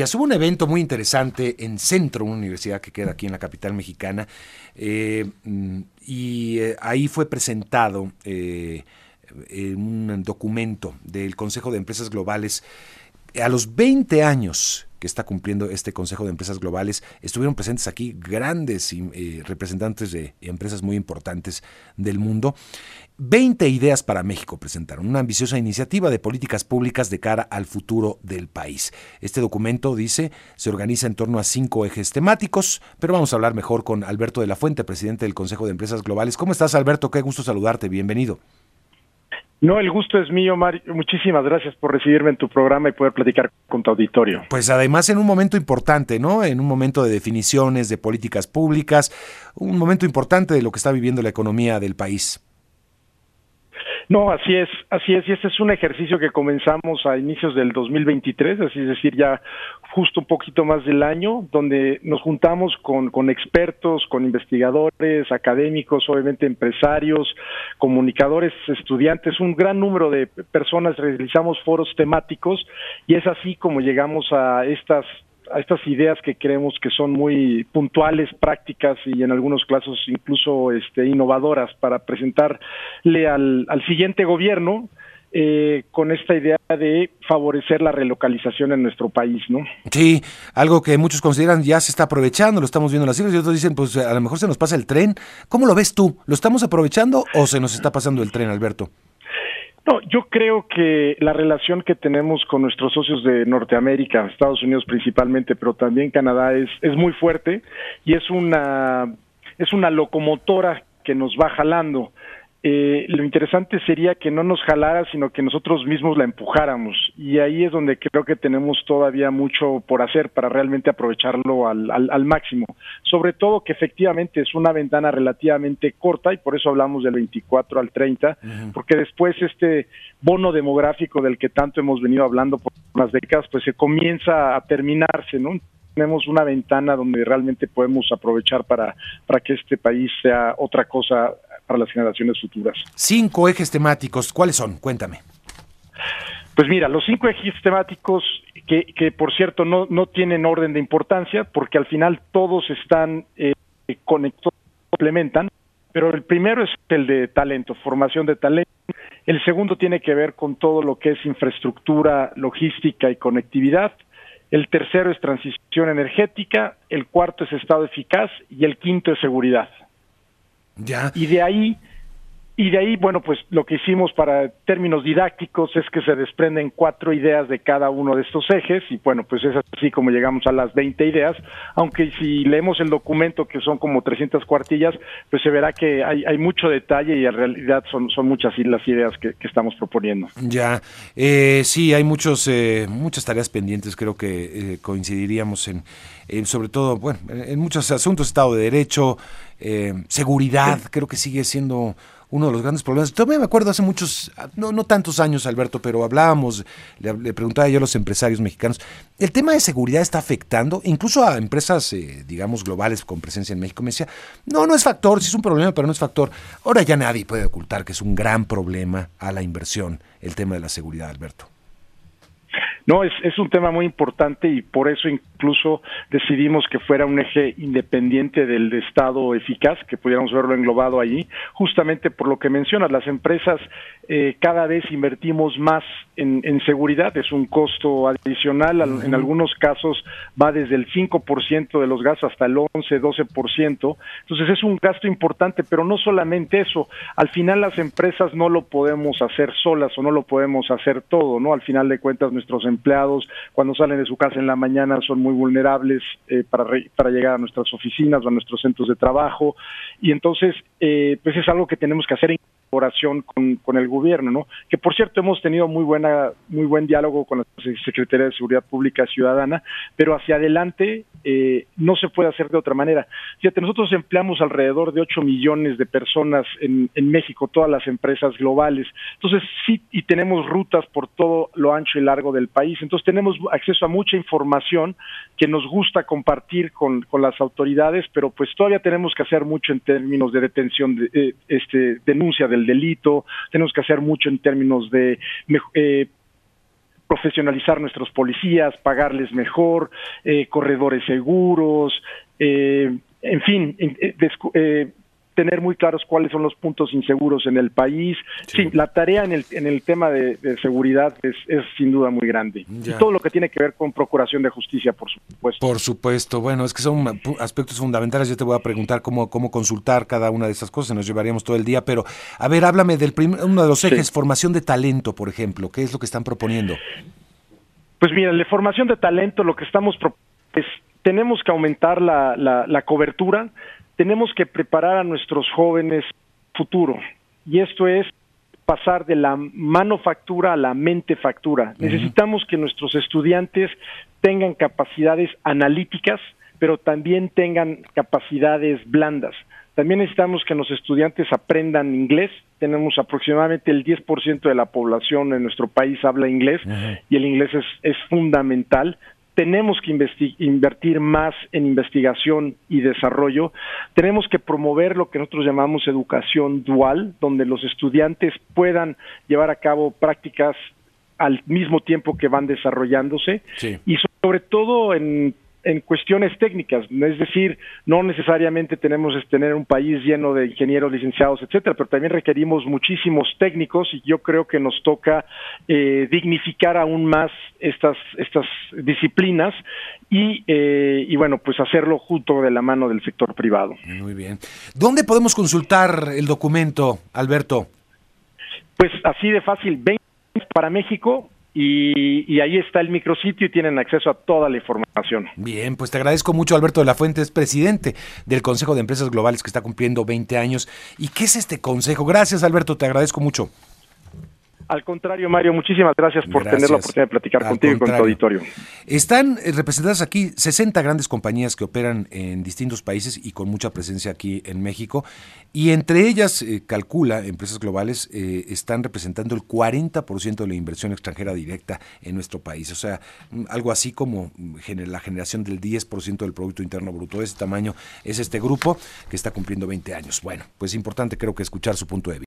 Hubo un evento muy interesante en Centro, una universidad que queda aquí en la capital mexicana, eh, mm, y eh, ahí fue presentado eh, un documento del Consejo de Empresas Globales. A los 20 años que está cumpliendo este Consejo de Empresas Globales, estuvieron presentes aquí grandes eh, representantes de empresas muy importantes del mundo. 20 ideas para México presentaron, una ambiciosa iniciativa de políticas públicas de cara al futuro del país. Este documento, dice, se organiza en torno a cinco ejes temáticos, pero vamos a hablar mejor con Alberto de la Fuente, presidente del Consejo de Empresas Globales. ¿Cómo estás, Alberto? Qué gusto saludarte, bienvenido. No, el gusto es mío, Mario. Muchísimas gracias por recibirme en tu programa y poder platicar con tu auditorio. Pues además en un momento importante, ¿no? En un momento de definiciones, de políticas públicas, un momento importante de lo que está viviendo la economía del país. No, así es, así es, y este es un ejercicio que comenzamos a inicios del 2023, así es decir, ya justo un poquito más del año, donde nos juntamos con, con expertos, con investigadores, académicos, obviamente empresarios, comunicadores, estudiantes, un gran número de personas, realizamos foros temáticos y es así como llegamos a estas a estas ideas que creemos que son muy puntuales, prácticas y en algunos casos incluso este, innovadoras para presentarle al, al siguiente gobierno eh, con esta idea de favorecer la relocalización en nuestro país, ¿no? Sí, algo que muchos consideran ya se está aprovechando, lo estamos viendo en las cifras y otros dicen, pues a lo mejor se nos pasa el tren. ¿Cómo lo ves tú? ¿Lo estamos aprovechando o se nos está pasando el tren, Alberto? No, yo creo que la relación que tenemos con nuestros socios de Norteamérica, Estados Unidos principalmente, pero también Canadá es, es muy fuerte y es una es una locomotora que nos va jalando eh, lo interesante sería que no nos jalara, sino que nosotros mismos la empujáramos. Y ahí es donde creo que tenemos todavía mucho por hacer para realmente aprovecharlo al, al, máximo. Sobre todo que efectivamente es una ventana relativamente corta y por eso hablamos del 24 al 30, porque después este bono demográfico del que tanto hemos venido hablando por unas décadas, pues se comienza a terminarse, ¿no? tenemos una ventana donde realmente podemos aprovechar para, para que este país sea otra cosa para las generaciones futuras. Cinco ejes temáticos, ¿cuáles son? Cuéntame. Pues mira, los cinco ejes temáticos que, que por cierto no, no tienen orden de importancia porque al final todos están eh, conectados, complementan, pero el primero es el de talento, formación de talento. El segundo tiene que ver con todo lo que es infraestructura, logística y conectividad. El tercero es transición energética. El cuarto es estado eficaz y el quinto es seguridad. Y de ahí, y de ahí, bueno, pues lo que hicimos para términos didácticos es que se desprenden cuatro ideas de cada uno de estos ejes y bueno, pues es así como llegamos a las 20 ideas, aunque si leemos el documento que son como 300 cuartillas, pues se verá que hay, hay mucho detalle y en realidad son, son muchas las ideas que, estamos proponiendo. Ya, eh, sí, hay muchos, eh, muchas tareas pendientes, creo que eh, coincidiríamos en, sobre todo, bueno, en muchos asuntos, Estado de Derecho, eh, seguridad, creo que sigue siendo uno de los grandes problemas. Todavía me acuerdo hace muchos, no, no tantos años, Alberto, pero hablábamos, le, preguntaba yo a los empresarios mexicanos, ¿el tema de seguridad está afectando incluso a empresas, eh, digamos, globales con presencia en México? Me decía, no, no es factor, sí es un problema, pero no es factor. Ahora ya nadie puede ocultar que es un gran problema a la inversión el tema de la seguridad, Alberto. No, es, es un tema muy importante y por eso incluso decidimos que fuera un eje independiente del Estado eficaz, que pudiéramos verlo englobado allí, justamente por lo que mencionas, las empresas eh, cada vez invertimos más en, en, seguridad, es un costo adicional, en algunos casos va desde el 5% de los gastos hasta el 11, 12%, entonces es un gasto importante, pero no solamente eso, al final las empresas no lo podemos hacer solas o no lo podemos hacer todo, ¿no? Al final de cuentas nuestros empleados cuando salen de su casa en la mañana son muy vulnerables eh, para, para llegar a nuestras oficinas o a nuestros centros de trabajo y entonces eh, pues es algo que tenemos que hacer en colaboración con, con el gobierno, ¿no? Que por cierto hemos tenido muy buena, muy buen diálogo con la Secretaría de Seguridad Pública Ciudadana, pero hacia adelante eh, no se puede hacer de otra manera. Fíjate, nosotros empleamos alrededor de 8 millones de personas en, en México, todas las empresas globales. Entonces sí, y tenemos rutas por todo lo ancho y largo del país. Entonces tenemos acceso a mucha información que nos gusta compartir con, las autoridades, pero pues todavía tenemos que hacer mucho en términos de detención, de, eh, este, denuncia del delito, tenemos que hacer mucho en términos de eh, profesionalizar nuestros policías, pagarles mejor, eh, corredores seguros, eh, en fin, eh, tener muy claros cuáles son los puntos inseguros en el país. Sí, la tarea en el, en el tema de, seguridad es, es, sin duda muy grande. Y todo lo que tiene que ver con procuración de justicia, por supuesto. Por supuesto. Bueno, es que son aspectos fundamentales. Yo te voy a preguntar cómo, cómo consultar cada una de esas cosas. Nos llevaríamos todo el día. Pero, a ver, háblame del uno de los ejes, formación de talento, por ejemplo. ¿Qué es lo que están proponiendo? Pues mira, la formación de talento, lo que estamos es tenemos que aumentar la, la, la cobertura tenemos que preparar a nuestros jóvenes futuro. Y esto es pasar de la manufactura a la mente factura. Necesitamos que nuestros estudiantes tengan capacidades analíticas, pero también tengan capacidades blandas. También necesitamos que los estudiantes aprendan inglés. Tenemos aproximadamente el 10% de la población en nuestro país habla inglés y el inglés es, es fundamental tenemos que invertir más en investigación y desarrollo, tenemos que promover lo que nosotros llamamos educación dual, donde los estudiantes puedan llevar a cabo prácticas al mismo tiempo que van desarrollándose. Y sobre todo en en cuestiones técnicas, es decir, no necesariamente tenemos que tener un país lleno de ingenieros licenciados, etcétera, pero también requerimos muchísimos técnicos y yo creo que nos toca eh, dignificar aún más estas estas disciplinas y, eh, y bueno, pues hacerlo junto de la mano del sector privado. Muy bien. ¿Dónde podemos consultar el documento, Alberto? Pues así de fácil, ven para México y, ahí está el micrositio y tienen acceso a toda la información. Bien, pues te agradezco mucho, Alberto de la Fuente, es presidente del Consejo de Empresas Globales que está cumpliendo 20 años. ¿Y qué es este consejo? Gracias, Alberto, te agradezco mucho. Al contrario, Mario, muchísimas gracias por tener la oportunidad de platicar contigo y con tu auditorio. Están eh, representadas aquí 60 grandes compañías que operan en distintos países y con mucha presencia aquí en México. Y entre ellas, eh, calcula, empresas globales eh, están representando el 40% de la inversión extranjera directa en nuestro país. O sea, mm, algo así como mm, la generación del 10% del Producto Interno Bruto. De ese tamaño es este grupo que está cumpliendo 20 años. Bueno, pues importante creo que escuchar su punto de vista.